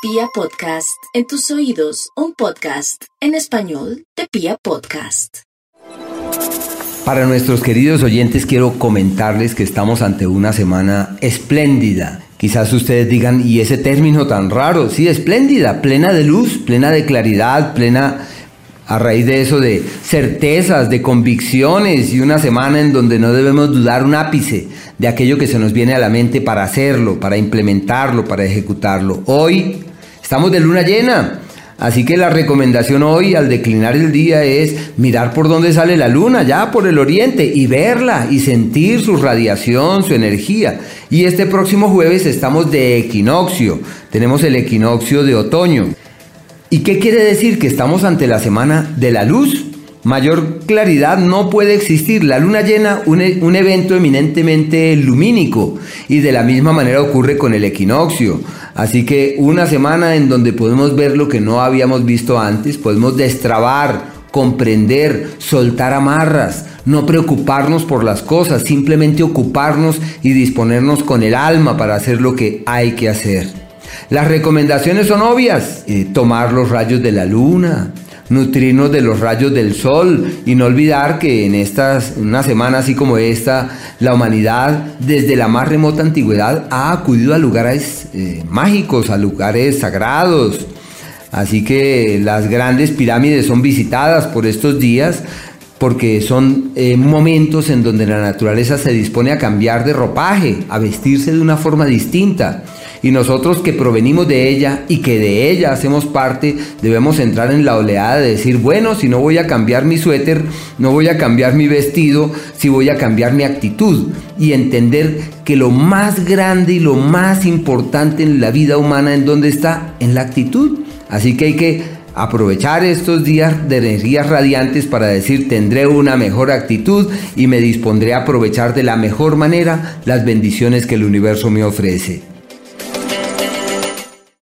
Pia Podcast, en tus oídos, un podcast en español de Pia Podcast. Para nuestros queridos oyentes quiero comentarles que estamos ante una semana espléndida. Quizás ustedes digan, ¿y ese término tan raro? Sí, espléndida, plena de luz, plena de claridad, plena a raíz de eso de certezas, de convicciones y una semana en donde no debemos dudar un ápice de aquello que se nos viene a la mente para hacerlo, para implementarlo, para ejecutarlo. Hoy estamos de luna llena, así que la recomendación hoy al declinar el día es mirar por dónde sale la luna, ya por el oriente, y verla y sentir su radiación, su energía. Y este próximo jueves estamos de equinoccio, tenemos el equinoccio de otoño. ¿Y qué quiere decir? Que estamos ante la semana de la luz. Mayor claridad no puede existir. La luna llena, un, evento eminentemente lumínico. Y de la misma manera ocurre con el equinoccio. Así que una semana en donde podemos ver lo que no habíamos visto antes, podemos destrabar, comprender, soltar amarras, no preocuparnos por las cosas, simplemente ocuparnos y disponernos con el alma para hacer lo que hay que hacer. Las recomendaciones son obvias. Eh, tomar los rayos de la luna, nutrirnos de los rayos del sol y no olvidar que en estas, una semana así como esta, la humanidad desde la más remota antigüedad ha acudido a lugares eh, mágicos, a lugares sagrados. Así que las grandes pirámides son visitadas por estos días porque son eh, momentos en donde la naturaleza se dispone a cambiar de ropaje, a vestirse de una forma distinta. Y nosotros que provenimos de ella y que de ella hacemos parte, debemos entrar en la oleada de decir, bueno, si no voy a cambiar mi suéter, no voy a cambiar mi vestido, si voy a cambiar mi actitud. Y entender que lo más grande y lo más importante en la vida humana, ¿en dónde está? En la actitud. Así que hay que aprovechar estos días de energías radiantes para decir tendré una mejor actitud y me dispondré a aprovechar de la mejor manera las bendiciones que el universo me ofrece.